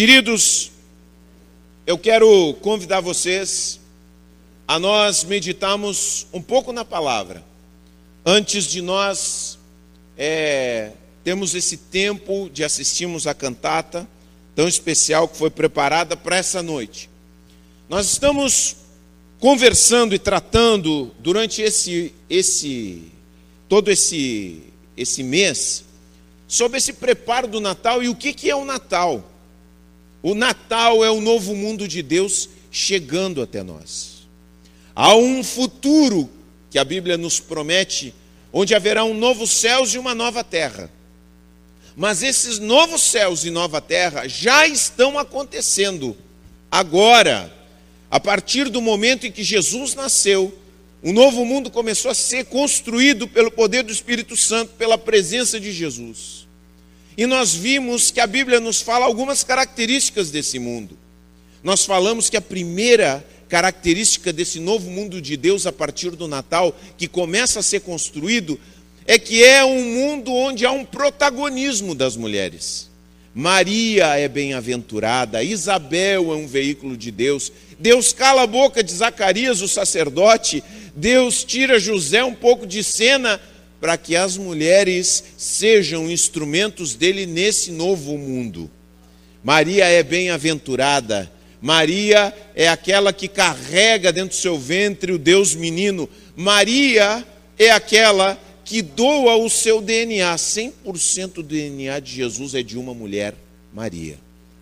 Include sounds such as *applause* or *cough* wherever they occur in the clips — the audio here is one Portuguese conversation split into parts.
Queridos, eu quero convidar vocês a nós meditarmos um pouco na palavra, antes de nós é, termos esse tempo de assistirmos a cantata tão especial que foi preparada para essa noite. Nós estamos conversando e tratando durante esse, esse todo esse, esse mês sobre esse preparo do Natal e o que, que é o Natal. O Natal é o novo mundo de Deus chegando até nós. Há um futuro que a Bíblia nos promete, onde haverá um novo céus e uma nova terra. Mas esses novos céus e nova terra já estão acontecendo agora, a partir do momento em que Jesus nasceu. Um novo mundo começou a ser construído pelo poder do Espírito Santo, pela presença de Jesus. E nós vimos que a Bíblia nos fala algumas características desse mundo. Nós falamos que a primeira característica desse novo mundo de Deus a partir do Natal, que começa a ser construído, é que é um mundo onde há um protagonismo das mulheres. Maria é bem-aventurada, Isabel é um veículo de Deus, Deus cala a boca de Zacarias, o sacerdote, Deus tira José um pouco de cena para que as mulheres sejam instrumentos dele nesse novo mundo. Maria é bem-aventurada, Maria é aquela que carrega dentro do seu ventre o Deus menino, Maria é aquela que doa o seu DNA, 100% do DNA de Jesus é de uma mulher, Maria.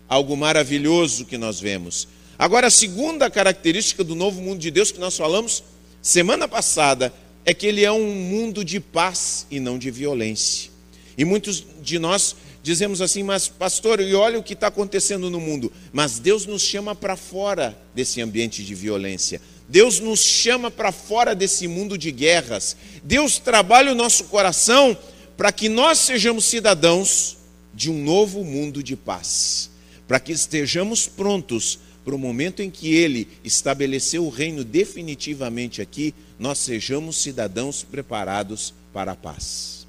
Algo maravilhoso que nós vemos. Agora, a segunda característica do novo mundo de Deus que nós falamos semana passada é que ele é um mundo de paz e não de violência. E muitos de nós dizemos assim, mas pastor, e olha o que está acontecendo no mundo. Mas Deus nos chama para fora desse ambiente de violência. Deus nos chama para fora desse mundo de guerras. Deus trabalha o nosso coração para que nós sejamos cidadãos de um novo mundo de paz. Para que estejamos prontos para o momento em que Ele estabeleceu o reino definitivamente aqui nós sejamos cidadãos preparados para a paz.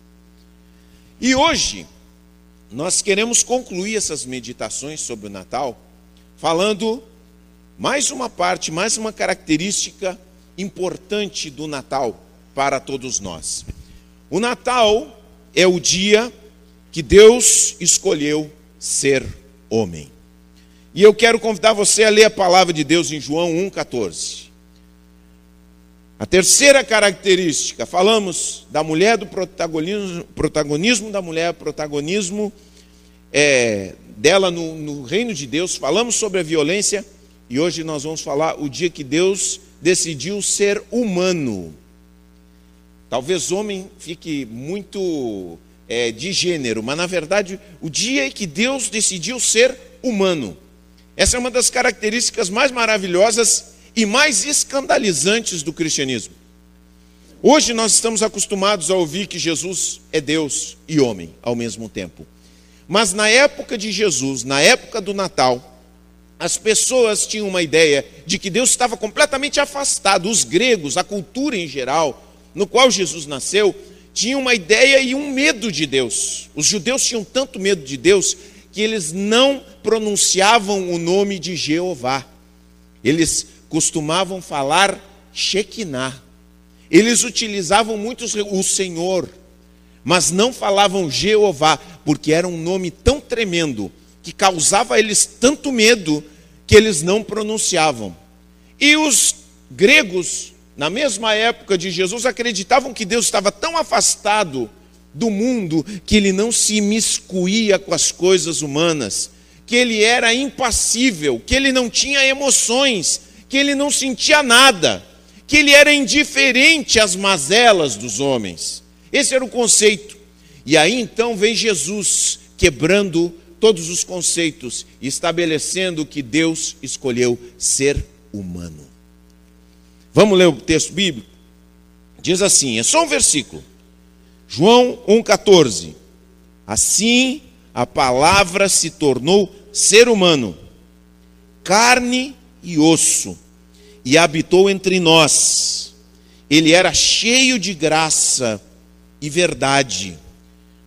E hoje, nós queremos concluir essas meditações sobre o Natal, falando mais uma parte, mais uma característica importante do Natal para todos nós. O Natal é o dia que Deus escolheu ser homem. E eu quero convidar você a ler a palavra de Deus em João 1,14. A terceira característica, falamos da mulher, do protagonismo, protagonismo da mulher, protagonismo é, dela no, no reino de Deus, falamos sobre a violência e hoje nós vamos falar o dia que Deus decidiu ser humano. Talvez homem fique muito é, de gênero, mas na verdade o dia em que Deus decidiu ser humano. Essa é uma das características mais maravilhosas e mais escandalizantes do cristianismo. Hoje nós estamos acostumados a ouvir que Jesus é Deus e homem ao mesmo tempo. Mas na época de Jesus, na época do Natal, as pessoas tinham uma ideia de que Deus estava completamente afastado. Os gregos, a cultura em geral, no qual Jesus nasceu, tinham uma ideia e um medo de Deus. Os judeus tinham tanto medo de Deus que eles não pronunciavam o nome de Jeová. Eles costumavam falar Shekinah. Eles utilizavam muito o Senhor, mas não falavam Jeová, porque era um nome tão tremendo que causava a eles tanto medo que eles não pronunciavam. E os gregos, na mesma época de Jesus, acreditavam que Deus estava tão afastado do mundo que ele não se imiscuía com as coisas humanas, que ele era impassível, que ele não tinha emoções, que ele não sentia nada, que ele era indiferente às mazelas dos homens. Esse era o conceito. E aí então vem Jesus quebrando todos os conceitos e estabelecendo que Deus escolheu ser humano. Vamos ler o texto bíblico? Diz assim, é só um versículo. João 1,14. Assim a palavra se tornou ser humano, carne e osso, e habitou entre nós. Ele era cheio de graça e verdade.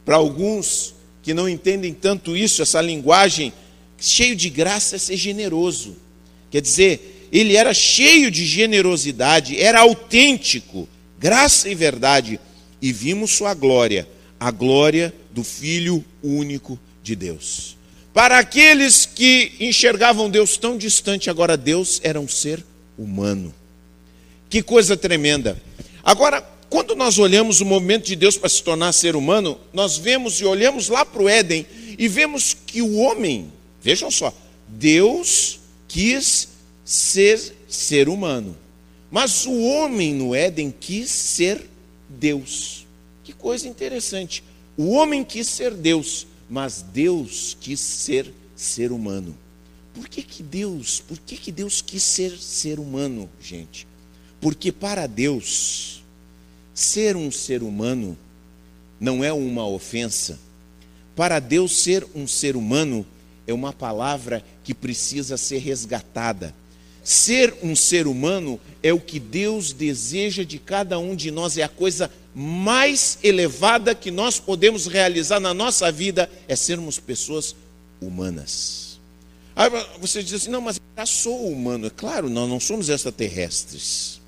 Para alguns que não entendem tanto isso, essa linguagem cheio de graça é ser generoso. Quer dizer, ele era cheio de generosidade, era autêntico, graça e verdade, e vimos sua glória, a glória do Filho único de Deus. Para aqueles que enxergavam Deus tão distante, agora Deus era um ser humano. Que coisa tremenda. Agora, quando nós olhamos o momento de Deus para se tornar ser humano, nós vemos e olhamos lá para o Éden e vemos que o homem, vejam só, Deus quis ser ser humano, mas o homem no Éden quis ser Deus. Que coisa interessante. O homem quis ser Deus, mas Deus quis ser ser humano. Por que, que Deus, por que, que Deus quis ser ser humano, gente? Porque para Deus, ser um ser humano não é uma ofensa. Para Deus, ser um ser humano é uma palavra que precisa ser resgatada. Ser um ser humano é o que Deus deseja de cada um de nós, é a coisa mais elevada que nós podemos realizar na nossa vida, é sermos pessoas humanas. Aí você diz assim: não, mas eu já sou humano. É claro, nós não somos extraterrestres.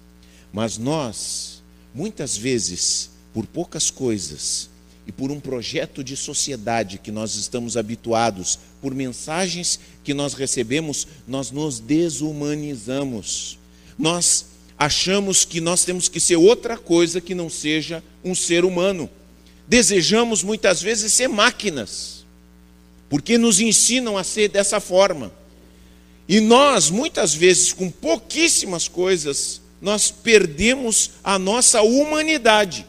Mas nós, muitas vezes, por poucas coisas, e por um projeto de sociedade que nós estamos habituados, por mensagens que nós recebemos, nós nos desumanizamos. Nós achamos que nós temos que ser outra coisa que não seja um ser humano. Desejamos muitas vezes ser máquinas, porque nos ensinam a ser dessa forma. E nós, muitas vezes, com pouquíssimas coisas, nós perdemos a nossa humanidade.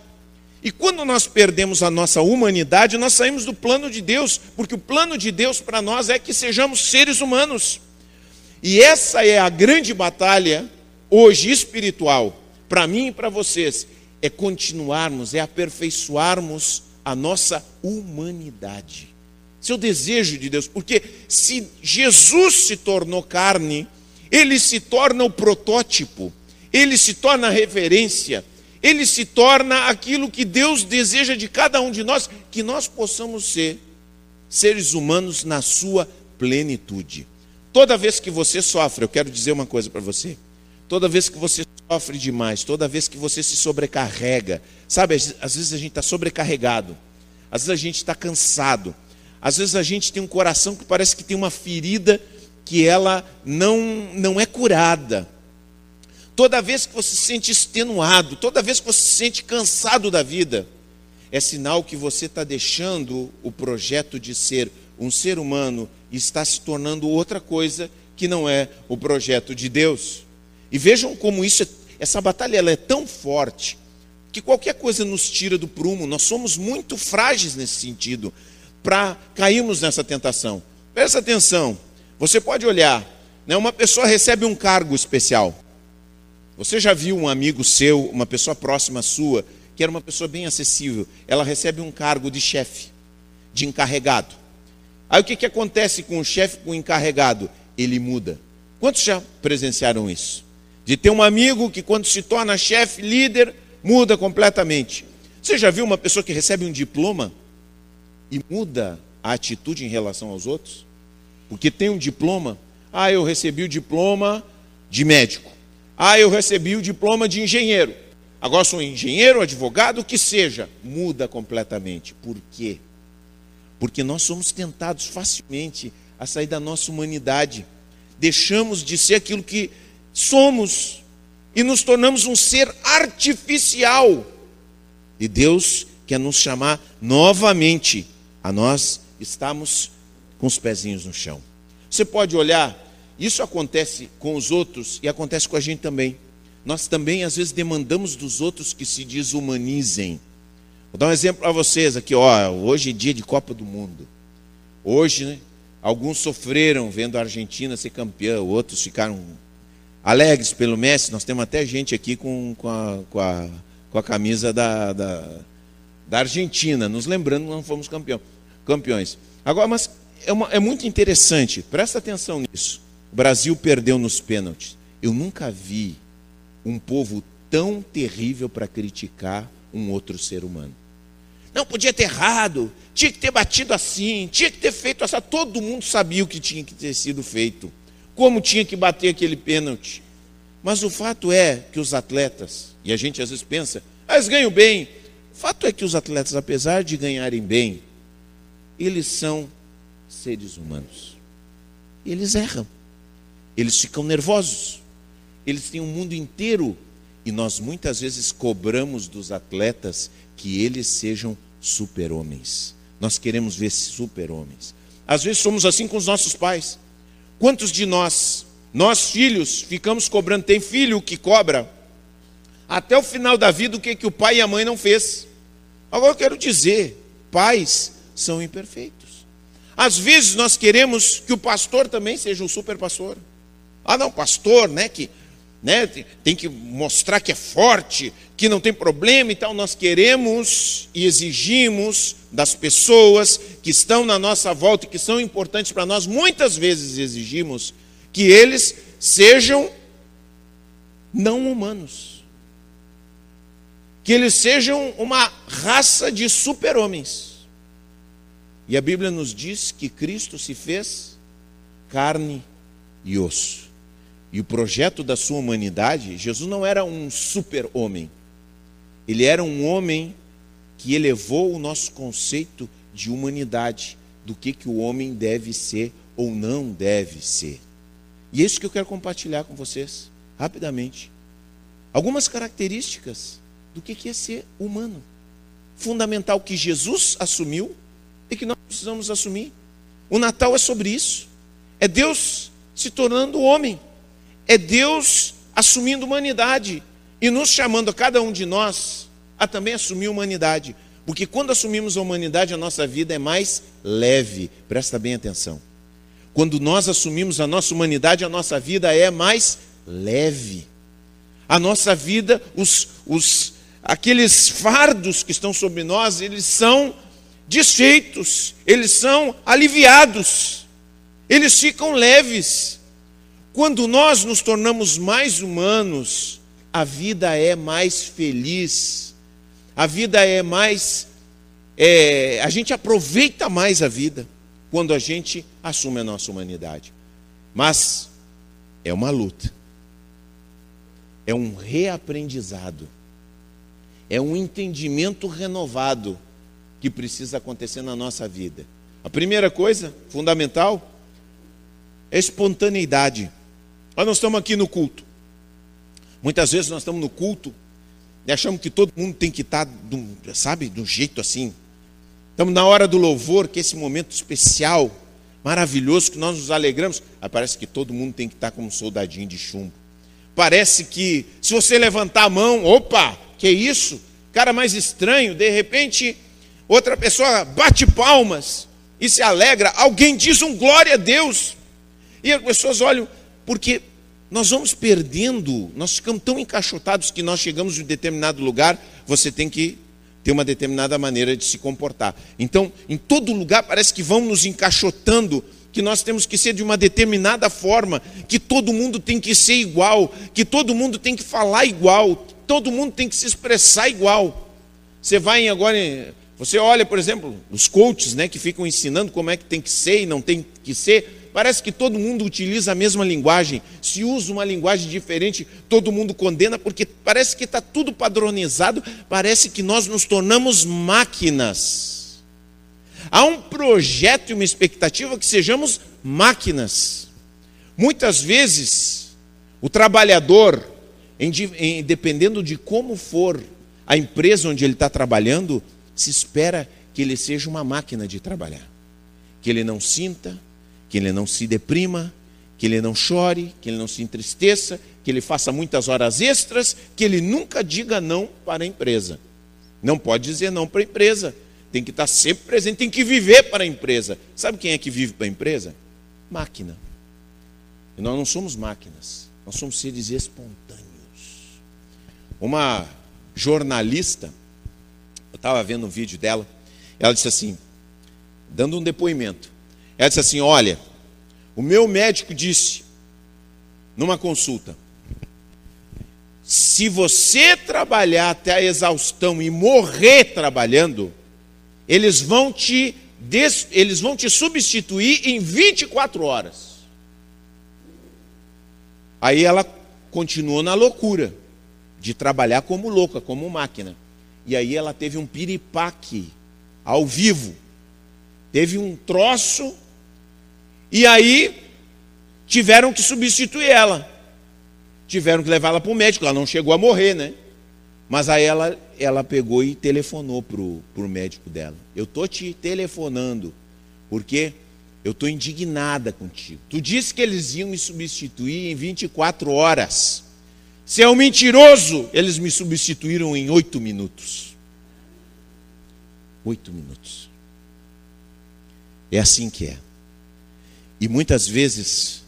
E quando nós perdemos a nossa humanidade, nós saímos do plano de Deus, porque o plano de Deus para nós é que sejamos seres humanos. E essa é a grande batalha hoje espiritual, para mim e para vocês, é continuarmos, é aperfeiçoarmos a nossa humanidade. Esse é desejo de Deus, porque se Jesus se tornou carne, ele se torna o protótipo, ele se torna a referência ele se torna aquilo que Deus deseja de cada um de nós, que nós possamos ser seres humanos na sua plenitude. Toda vez que você sofre, eu quero dizer uma coisa para você. Toda vez que você sofre demais, toda vez que você se sobrecarrega, sabe, às vezes a gente está sobrecarregado, às vezes a gente está cansado, às vezes a gente tem um coração que parece que tem uma ferida que ela não, não é curada. Toda vez que você se sente extenuado, toda vez que você se sente cansado da vida, é sinal que você está deixando o projeto de ser um ser humano e está se tornando outra coisa que não é o projeto de Deus. E vejam como isso, é, essa batalha ela é tão forte que qualquer coisa nos tira do prumo. Nós somos muito frágeis nesse sentido para cairmos nessa tentação. Presta atenção. Você pode olhar, né, uma pessoa recebe um cargo especial. Você já viu um amigo seu, uma pessoa próxima sua, que era uma pessoa bem acessível, ela recebe um cargo de chefe, de encarregado. Aí o que, que acontece com o chefe, com o encarregado? Ele muda. Quantos já presenciaram isso? De ter um amigo que, quando se torna chefe, líder, muda completamente. Você já viu uma pessoa que recebe um diploma e muda a atitude em relação aos outros? Porque tem um diploma. Ah, eu recebi o diploma de médico. Ah, eu recebi o diploma de engenheiro. Agora sou engenheiro, advogado, o que seja. Muda completamente. Por quê? Porque nós somos tentados facilmente a sair da nossa humanidade. Deixamos de ser aquilo que somos e nos tornamos um ser artificial. E Deus quer nos chamar novamente a nós estamos com os pezinhos no chão. Você pode olhar isso acontece com os outros e acontece com a gente também. Nós também, às vezes, demandamos dos outros que se desumanizem. Vou dar um exemplo para vocês aqui. Ó, hoje é dia de Copa do Mundo. Hoje, né, alguns sofreram vendo a Argentina ser campeã, outros ficaram alegres pelo Messi. Nós temos até gente aqui com, com, a, com, a, com a camisa da, da, da Argentina, nos lembrando que não fomos campeão, campeões. Agora, mas é, uma, é muito interessante, presta atenção nisso. O Brasil perdeu nos pênaltis. Eu nunca vi um povo tão terrível para criticar um outro ser humano. Não, podia ter errado, tinha que ter batido assim, tinha que ter feito assim. Todo mundo sabia o que tinha que ter sido feito, como tinha que bater aquele pênalti. Mas o fato é que os atletas, e a gente às vezes pensa, ah, eles ganham bem. O fato é que os atletas, apesar de ganharem bem, eles são seres humanos. Eles erram. Eles ficam nervosos. Eles têm um mundo inteiro e nós muitas vezes cobramos dos atletas que eles sejam super-homens. Nós queremos ver super-homens. Às vezes somos assim com os nossos pais. Quantos de nós, nós filhos, ficamos cobrando? Tem filho que cobra até o final da vida o que, que o pai e a mãe não fez. Agora eu quero dizer, pais são imperfeitos. Às vezes nós queremos que o pastor também seja um super pastor. Ah, não, pastor, né, que né, tem que mostrar que é forte, que não tem problema e tal. Nós queremos e exigimos das pessoas que estão na nossa volta e que são importantes para nós, muitas vezes exigimos que eles sejam não humanos. Que eles sejam uma raça de super-homens. E a Bíblia nos diz que Cristo se fez carne e osso. E o projeto da sua humanidade, Jesus não era um super-homem. Ele era um homem que elevou o nosso conceito de humanidade, do que, que o homem deve ser ou não deve ser. E é isso que eu quero compartilhar com vocês, rapidamente. Algumas características do que, que é ser humano. Fundamental que Jesus assumiu e que nós precisamos assumir. O Natal é sobre isso. É Deus se tornando homem é Deus assumindo humanidade e nos chamando a cada um de nós a também assumir humanidade. Porque quando assumimos a humanidade, a nossa vida é mais leve. Presta bem atenção. Quando nós assumimos a nossa humanidade, a nossa vida é mais leve. A nossa vida, os, os, aqueles fardos que estão sobre nós, eles são desfeitos, eles são aliviados, eles ficam leves. Quando nós nos tornamos mais humanos, a vida é mais feliz, a vida é mais. É, a gente aproveita mais a vida quando a gente assume a nossa humanidade. Mas é uma luta, é um reaprendizado, é um entendimento renovado que precisa acontecer na nossa vida. A primeira coisa fundamental é espontaneidade. Nós estamos aqui no culto. Muitas vezes nós estamos no culto e achamos que todo mundo tem que estar, sabe, de um jeito assim. Estamos na hora do louvor, que é esse momento especial, maravilhoso, que nós nos alegramos. Aí parece que todo mundo tem que estar como um soldadinho de chumbo. Parece que se você levantar a mão, opa, que isso? Cara mais estranho, de repente outra pessoa bate palmas e se alegra, alguém diz um glória a Deus. E as pessoas olham, porque nós vamos perdendo, nós ficamos tão encaixotados que nós chegamos em um determinado lugar, você tem que ter uma determinada maneira de se comportar. Então, em todo lugar parece que vão nos encaixotando, que nós temos que ser de uma determinada forma, que todo mundo tem que ser igual, que todo mundo tem que falar igual, todo mundo tem que se expressar igual. Você vai agora, você olha, por exemplo, os coaches, né, que ficam ensinando como é que tem que ser e não tem que ser. Parece que todo mundo utiliza a mesma linguagem. Se usa uma linguagem diferente, todo mundo condena, porque parece que está tudo padronizado, parece que nós nos tornamos máquinas. Há um projeto e uma expectativa que sejamos máquinas. Muitas vezes, o trabalhador, em, em, dependendo de como for a empresa onde ele está trabalhando, se espera que ele seja uma máquina de trabalhar. Que ele não sinta, que ele não se deprima, que ele não chore, que ele não se entristeça, que ele faça muitas horas extras, que ele nunca diga não para a empresa. Não pode dizer não para a empresa. Tem que estar sempre presente, tem que viver para a empresa. Sabe quem é que vive para a empresa? Máquina. E nós não somos máquinas, nós somos seres espontâneos. Uma jornalista, eu estava vendo um vídeo dela, ela disse assim, dando um depoimento. Ela disse assim: Olha, o meu médico disse, numa consulta, se você trabalhar até a exaustão e morrer trabalhando, eles vão te des, eles vão te substituir em 24 horas. Aí ela continuou na loucura de trabalhar como louca, como máquina. E aí ela teve um piripaque ao vivo. Teve um troço e aí tiveram que substituir ela. Tiveram que levá-la para o médico. Ela não chegou a morrer, né? Mas aí ela, ela pegou e telefonou para o médico dela. Eu estou te telefonando, porque eu estou indignada contigo. Tu disse que eles iam me substituir em 24 horas. Se é um mentiroso, eles me substituíram em oito minutos. Oito minutos. É assim que é. E muitas vezes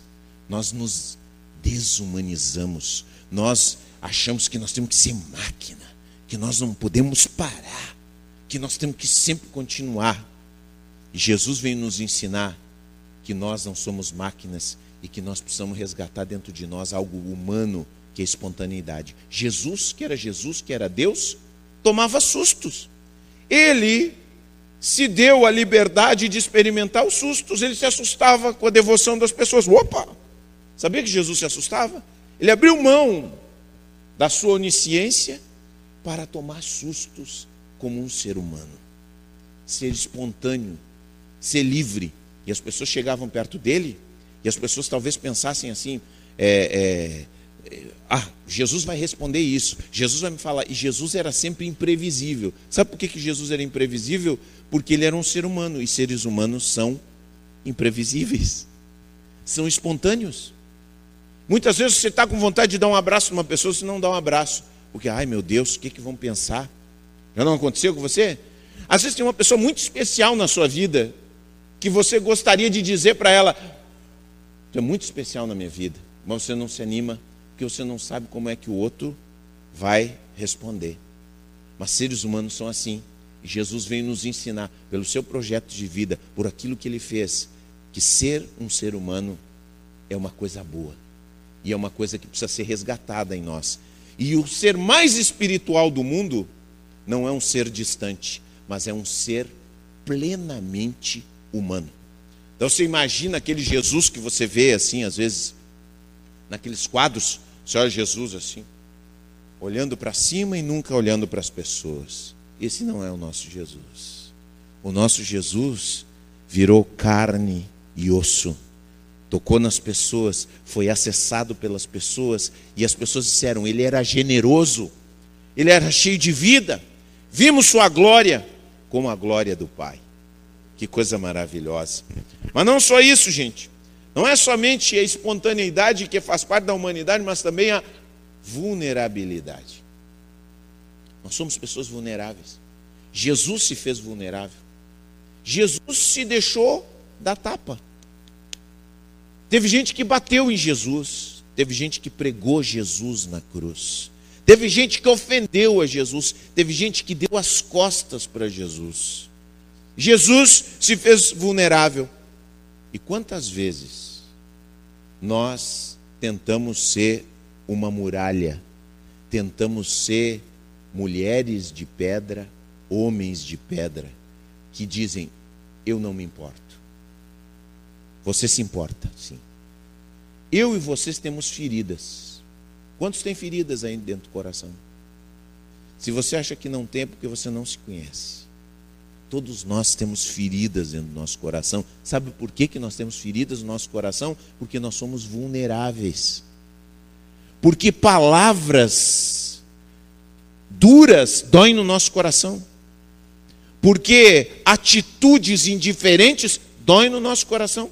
nós nos desumanizamos, nós achamos que nós temos que ser máquina, que nós não podemos parar, que nós temos que sempre continuar. E Jesus vem nos ensinar que nós não somos máquinas e que nós precisamos resgatar dentro de nós algo humano, que é espontaneidade. Jesus, que era Jesus, que era Deus, tomava sustos. Ele se deu a liberdade de experimentar os sustos, ele se assustava com a devoção das pessoas. Opa! Sabia que Jesus se assustava? Ele abriu mão da sua onisciência para tomar sustos como um ser humano. Ser espontâneo, ser livre. E as pessoas chegavam perto dele, e as pessoas talvez pensassem assim: é, é, é, ah, Jesus vai responder isso, Jesus vai me falar. E Jesus era sempre imprevisível. Sabe por que, que Jesus era imprevisível? Porque ele era um ser humano, e seres humanos são imprevisíveis, são espontâneos. Muitas vezes você está com vontade de dar um abraço numa pessoa, você não dá um abraço. Porque, ai meu Deus, o que, que vão pensar? Já não aconteceu com você? Às vezes tem uma pessoa muito especial na sua vida que você gostaria de dizer para ela: Tu é muito especial na minha vida, mas você não se anima porque você não sabe como é que o outro vai responder. Mas seres humanos são assim. Jesus vem nos ensinar, pelo seu projeto de vida, por aquilo que ele fez, que ser um ser humano é uma coisa boa. E é uma coisa que precisa ser resgatada em nós. E o ser mais espiritual do mundo não é um ser distante, mas é um ser plenamente humano. Então você imagina aquele Jesus que você vê assim, às vezes, naqueles quadros, você olha Jesus assim, olhando para cima e nunca olhando para as pessoas. Esse não é o nosso Jesus. O nosso Jesus virou carne e osso tocou nas pessoas, foi acessado pelas pessoas, e as pessoas disseram: ele era generoso, ele era cheio de vida, vimos sua glória como a glória do Pai. Que coisa maravilhosa. Mas não só isso, gente. Não é somente a espontaneidade que faz parte da humanidade, mas também a vulnerabilidade. Nós somos pessoas vulneráveis. Jesus se fez vulnerável. Jesus se deixou da tapa. Teve gente que bateu em Jesus, teve gente que pregou Jesus na cruz, teve gente que ofendeu a Jesus, teve gente que deu as costas para Jesus. Jesus se fez vulnerável. E quantas vezes nós tentamos ser uma muralha, tentamos ser mulheres de pedra, homens de pedra, que dizem: Eu não me importo. Você se importa, sim. Eu e vocês temos feridas. Quantos têm feridas aí dentro do coração? Se você acha que não tem, é porque você não se conhece. Todos nós temos feridas dentro do nosso coração. Sabe por que, que nós temos feridas no nosso coração? Porque nós somos vulneráveis. Porque palavras duras doem no nosso coração. Porque atitudes indiferentes doem no nosso coração.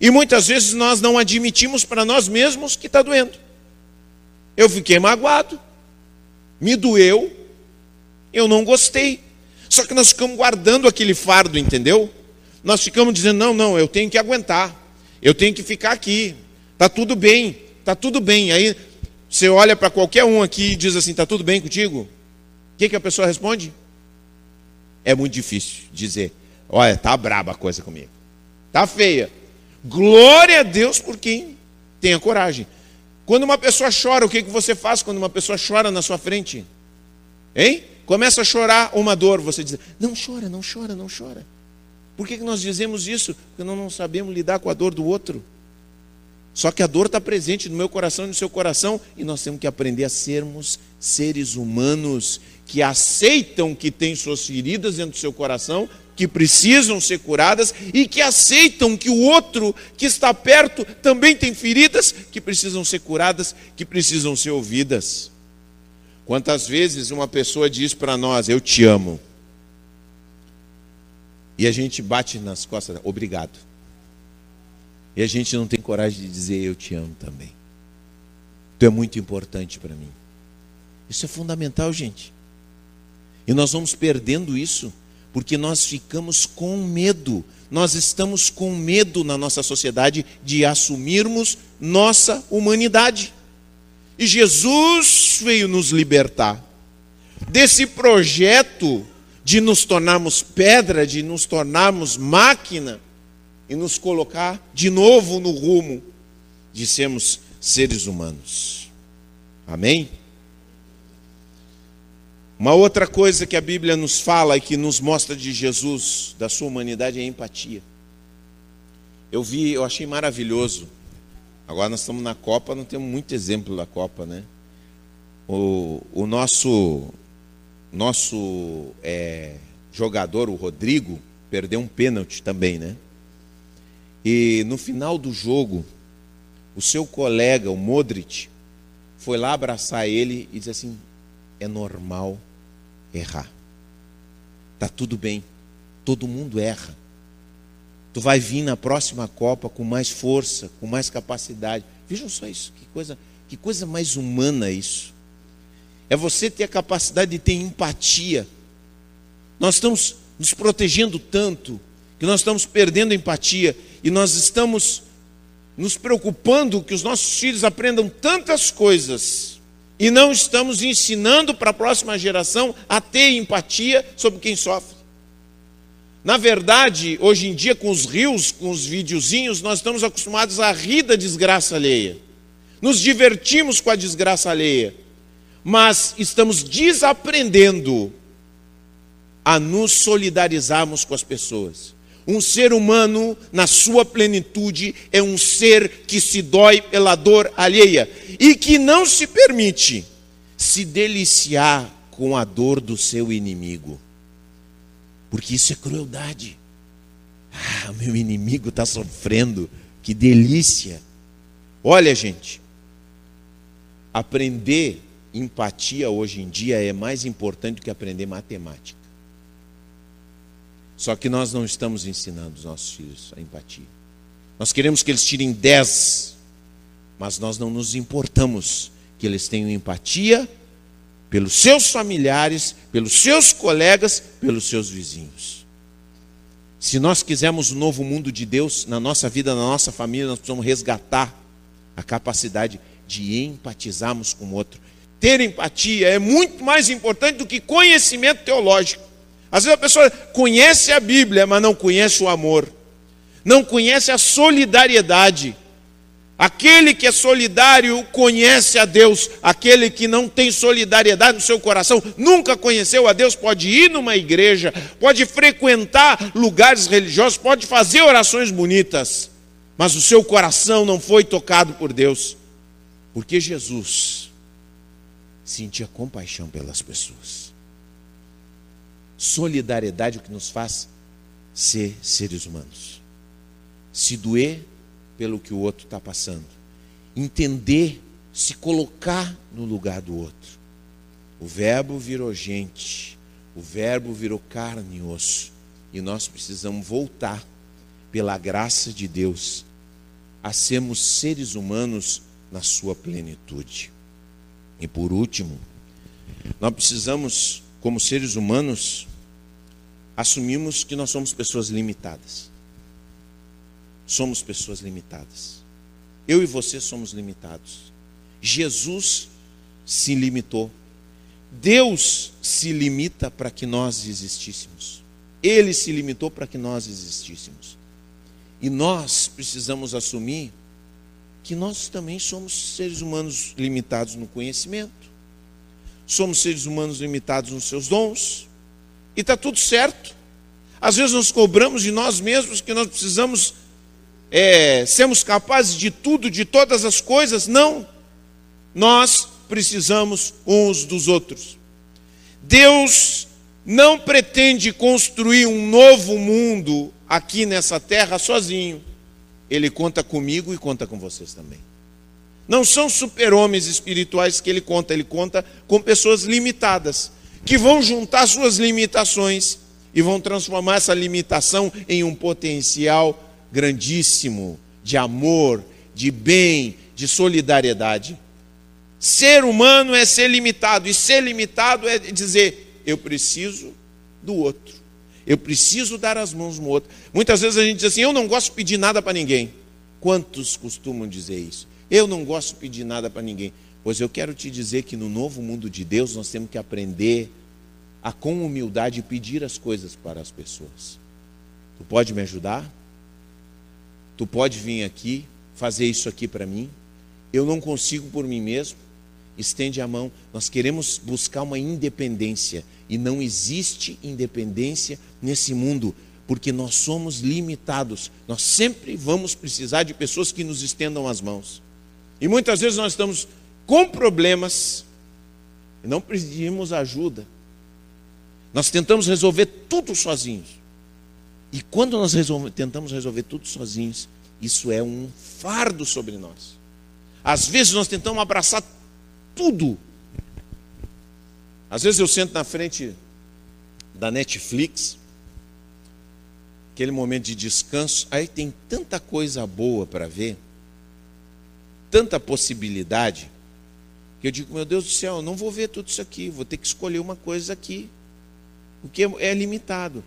E muitas vezes nós não admitimos para nós mesmos que está doendo. Eu fiquei magoado, me doeu, eu não gostei. Só que nós ficamos guardando aquele fardo, entendeu? Nós ficamos dizendo: não, não, eu tenho que aguentar, eu tenho que ficar aqui, está tudo bem, está tudo bem. Aí você olha para qualquer um aqui e diz assim: está tudo bem contigo? O que, que a pessoa responde? É muito difícil dizer: olha, está braba a coisa comigo, está feia. Glória a Deus por quem tem a coragem. Quando uma pessoa chora, o que, que você faz quando uma pessoa chora na sua frente? Hein? começa a chorar uma dor, você diz: Não chora, não chora, não chora. Por que, que nós dizemos isso? Porque nós não sabemos lidar com a dor do outro. Só que a dor está presente no meu coração e no seu coração, e nós temos que aprender a sermos seres humanos que aceitam que tem suas feridas dentro do seu coração, que precisam ser curadas e que aceitam que o outro que está perto também tem feridas que precisam ser curadas, que precisam ser ouvidas. Quantas vezes uma pessoa diz para nós: Eu te amo. E a gente bate nas costas, obrigado. E a gente não tem coragem de dizer eu te amo também. Tu é muito importante para mim. Isso é fundamental, gente. E nós vamos perdendo isso porque nós ficamos com medo. Nós estamos com medo na nossa sociedade de assumirmos nossa humanidade. E Jesus veio nos libertar desse projeto de nos tornarmos pedra, de nos tornarmos máquina e nos colocar de novo no rumo de sermos seres humanos. Amém? Uma outra coisa que a Bíblia nos fala e que nos mostra de Jesus, da sua humanidade, é a empatia. Eu vi, eu achei maravilhoso. Agora nós estamos na Copa, não temos muito exemplo da Copa, né? O, o nosso, nosso é, jogador, o Rodrigo, perdeu um pênalti também, né? E no final do jogo, o seu colega, o Modric, foi lá abraçar ele e disse assim: é normal errar. Tá tudo bem. Todo mundo erra. Tu vai vir na próxima Copa com mais força, com mais capacidade. Vejam só isso, que coisa, que coisa mais humana isso. É você ter a capacidade de ter empatia. Nós estamos nos protegendo tanto que nós estamos perdendo empatia e nós estamos nos preocupando que os nossos filhos aprendam tantas coisas e não estamos ensinando para a próxima geração a ter empatia sobre quem sofre. Na verdade, hoje em dia, com os rios, com os videozinhos, nós estamos acostumados a rir da desgraça alheia. Nos divertimos com a desgraça alheia. Mas estamos desaprendendo a nos solidarizarmos com as pessoas. Um ser humano, na sua plenitude, é um ser que se dói pela dor alheia e que não se permite se deliciar com a dor do seu inimigo, porque isso é crueldade. Ah, meu inimigo está sofrendo, que delícia. Olha, gente, aprender empatia hoje em dia é mais importante do que aprender matemática. Só que nós não estamos ensinando os nossos filhos a empatia. Nós queremos que eles tirem 10, mas nós não nos importamos que eles tenham empatia pelos seus familiares, pelos seus colegas, pelos seus vizinhos. Se nós quisermos o um novo mundo de Deus na nossa vida, na nossa família, nós precisamos resgatar a capacidade de empatizarmos com o outro. Ter empatia é muito mais importante do que conhecimento teológico. Às vezes a pessoa conhece a Bíblia, mas não conhece o amor, não conhece a solidariedade. Aquele que é solidário conhece a Deus, aquele que não tem solidariedade no seu coração, nunca conheceu a Deus, pode ir numa igreja, pode frequentar lugares religiosos, pode fazer orações bonitas, mas o seu coração não foi tocado por Deus, porque Jesus sentia compaixão pelas pessoas. Solidariedade é o que nos faz ser seres humanos. Se doer pelo que o outro está passando. Entender, se colocar no lugar do outro. O Verbo virou gente, o Verbo virou carne e osso. E nós precisamos voltar, pela graça de Deus, a sermos seres humanos na sua plenitude. E por último, nós precisamos como seres humanos, assumimos que nós somos pessoas limitadas. Somos pessoas limitadas. Eu e você somos limitados. Jesus se limitou. Deus se limita para que nós existíssemos. Ele se limitou para que nós existíssemos. E nós precisamos assumir que nós também somos seres humanos limitados no conhecimento. Somos seres humanos limitados nos seus dons, e está tudo certo. Às vezes nós cobramos de nós mesmos que nós precisamos é, sermos capazes de tudo, de todas as coisas. Não. Nós precisamos uns dos outros. Deus não pretende construir um novo mundo aqui nessa terra sozinho. Ele conta comigo e conta com vocês também. Não são super-homens espirituais que ele conta, ele conta com pessoas limitadas, que vão juntar suas limitações e vão transformar essa limitação em um potencial grandíssimo de amor, de bem, de solidariedade. Ser humano é ser limitado, e ser limitado é dizer: eu preciso do outro, eu preciso dar as mãos no outro. Muitas vezes a gente diz assim: eu não gosto de pedir nada para ninguém. Quantos costumam dizer isso? Eu não gosto de pedir nada para ninguém. Pois eu quero te dizer que no novo mundo de Deus nós temos que aprender a, com humildade, pedir as coisas para as pessoas. Tu pode me ajudar? Tu pode vir aqui, fazer isso aqui para mim? Eu não consigo por mim mesmo? Estende a mão. Nós queremos buscar uma independência. E não existe independência nesse mundo, porque nós somos limitados. Nós sempre vamos precisar de pessoas que nos estendam as mãos. E muitas vezes nós estamos com problemas e não pedimos ajuda. Nós tentamos resolver tudo sozinhos. E quando nós resolve, tentamos resolver tudo sozinhos, isso é um fardo sobre nós. Às vezes nós tentamos abraçar tudo. Às vezes eu sento na frente da Netflix, aquele momento de descanso, aí tem tanta coisa boa para ver tanta possibilidade que eu digo, meu Deus do céu, eu não vou ver tudo isso aqui, vou ter que escolher uma coisa aqui, porque é limitado.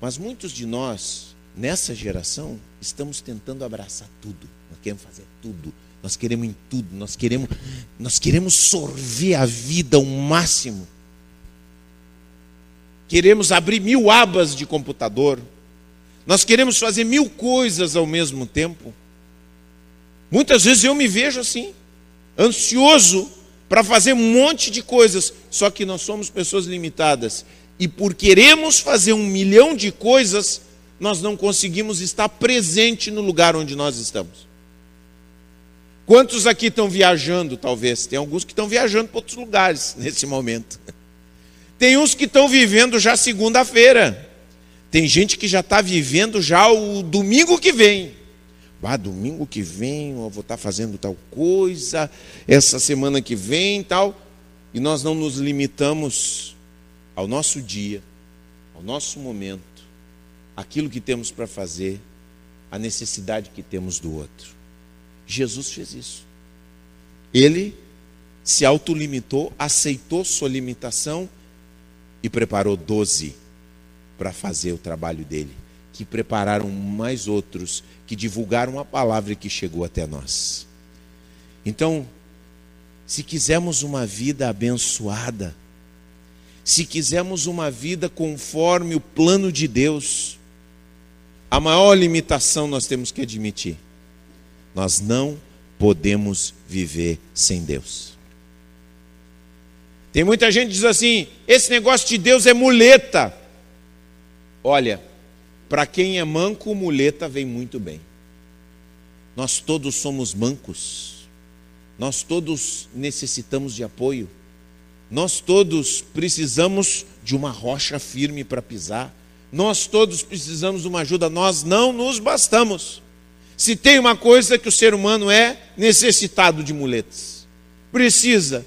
Mas muitos de nós, nessa geração, estamos tentando abraçar tudo, nós queremos fazer tudo, nós queremos em tudo, nós queremos, nós queremos sorver a vida ao máximo. Queremos abrir mil abas de computador, nós queremos fazer mil coisas ao mesmo tempo. Muitas vezes eu me vejo assim, ansioso para fazer um monte de coisas, só que nós somos pessoas limitadas. E por queremos fazer um milhão de coisas, nós não conseguimos estar presente no lugar onde nós estamos. Quantos aqui estão viajando, talvez? Tem alguns que estão viajando para outros lugares *laughs* nesse momento. Tem uns que estão vivendo já segunda-feira. Tem gente que já está vivendo já o domingo que vem. Ah, domingo que vem eu vou estar fazendo tal coisa, essa semana que vem tal. E nós não nos limitamos ao nosso dia, ao nosso momento, aquilo que temos para fazer, a necessidade que temos do outro. Jesus fez isso. Ele se autolimitou, aceitou sua limitação e preparou doze para fazer o trabalho dele que prepararam mais outros, que divulgaram a palavra que chegou até nós. Então, se quisermos uma vida abençoada, se quisermos uma vida conforme o plano de Deus, a maior limitação nós temos que admitir: nós não podemos viver sem Deus. Tem muita gente que diz assim: esse negócio de Deus é muleta. Olha, para quem é manco, muleta vem muito bem. Nós todos somos mancos. Nós todos necessitamos de apoio. Nós todos precisamos de uma rocha firme para pisar. Nós todos precisamos de uma ajuda. Nós não nos bastamos. Se tem uma coisa que o ser humano é necessitado de muletas. Precisa.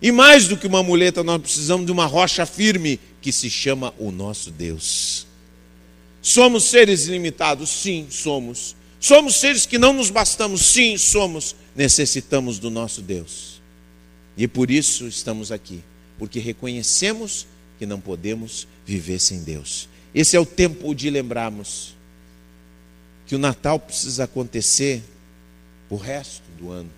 E mais do que uma muleta, nós precisamos de uma rocha firme que se chama o nosso Deus. Somos seres limitados? Sim, somos. Somos seres que não nos bastamos? Sim, somos. Necessitamos do nosso Deus. E por isso estamos aqui, porque reconhecemos que não podemos viver sem Deus. Esse é o tempo de lembrarmos que o Natal precisa acontecer o resto do ano.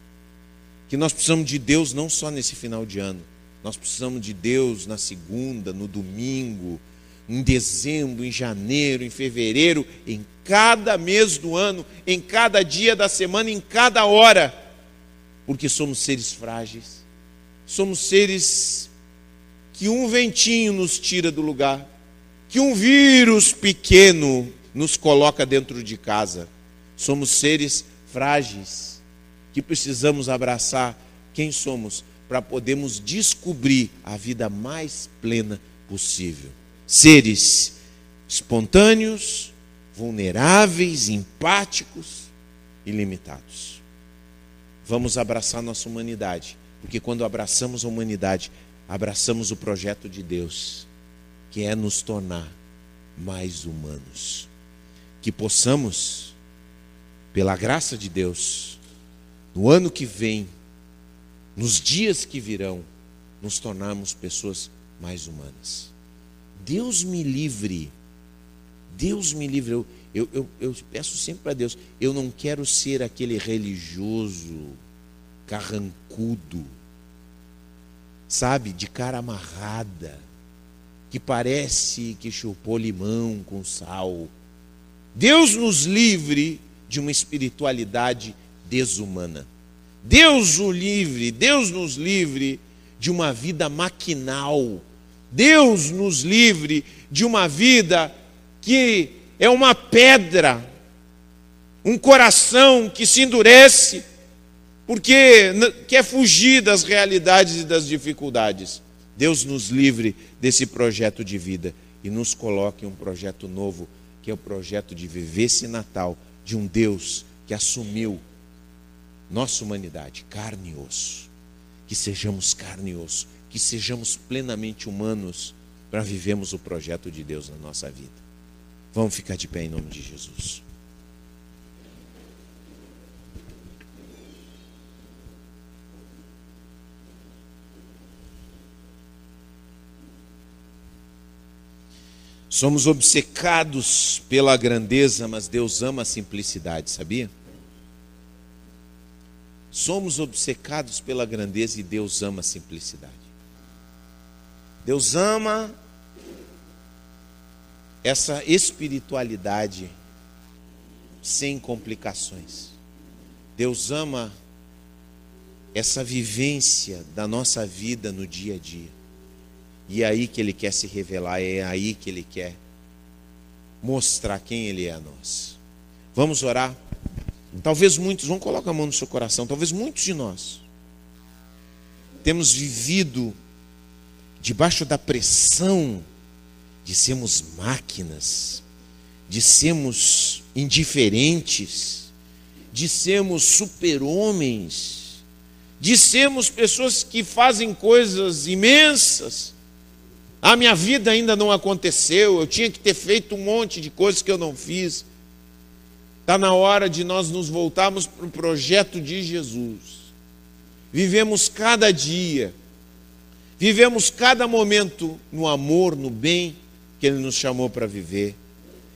Que nós precisamos de Deus não só nesse final de ano, nós precisamos de Deus na segunda, no domingo, em dezembro, em janeiro, em fevereiro, em cada mês do ano, em cada dia da semana, em cada hora, porque somos seres frágeis, somos seres que um ventinho nos tira do lugar, que um vírus pequeno nos coloca dentro de casa. Somos seres frágeis que precisamos abraçar quem somos para podermos descobrir a vida mais plena possível. Seres espontâneos, vulneráveis, empáticos e limitados. Vamos abraçar nossa humanidade, porque quando abraçamos a humanidade, abraçamos o projeto de Deus, que é nos tornar mais humanos. Que possamos, pela graça de Deus, no ano que vem, nos dias que virão, nos tornarmos pessoas mais humanas. Deus me livre, Deus me livre. Eu, eu, eu, eu peço sempre para Deus, eu não quero ser aquele religioso carrancudo sabe, de cara amarrada, que parece que chupou limão com sal. Deus nos livre de uma espiritualidade desumana. Deus o livre, Deus nos livre de uma vida maquinal. Deus nos livre de uma vida que é uma pedra, um coração que se endurece porque quer fugir das realidades e das dificuldades. Deus nos livre desse projeto de vida e nos coloque um projeto novo, que é o projeto de viver esse Natal de um Deus que assumiu nossa humanidade, carne e osso. Que sejamos carne e osso, que sejamos plenamente humanos para vivermos o projeto de Deus na nossa vida. Vamos ficar de pé em nome de Jesus. Somos obcecados pela grandeza, mas Deus ama a simplicidade, sabia? Somos obcecados pela grandeza e Deus ama a simplicidade. Deus ama essa espiritualidade sem complicações. Deus ama essa vivência da nossa vida no dia a dia. E é aí que ele quer se revelar, é aí que ele quer mostrar quem ele é a nós. Vamos orar? Talvez muitos, vão colocar a mão no seu coração, talvez muitos de nós temos vivido debaixo da pressão de sermos máquinas, de sermos indiferentes, de sermos super-homens, de sermos pessoas que fazem coisas imensas, a minha vida ainda não aconteceu, eu tinha que ter feito um monte de coisas que eu não fiz. Está na hora de nós nos voltarmos para o projeto de Jesus. Vivemos cada dia, vivemos cada momento no amor, no bem que Ele nos chamou para viver,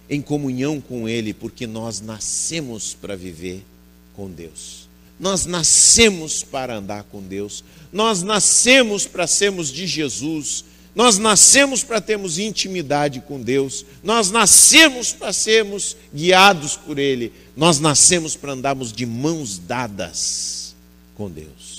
em comunhão com Ele, porque nós nascemos para viver com Deus. Nós nascemos para andar com Deus, nós nascemos para sermos de Jesus, nós nascemos para termos intimidade com Deus, nós nascemos para sermos guiados por Ele, nós nascemos para andarmos de mãos dadas com Deus.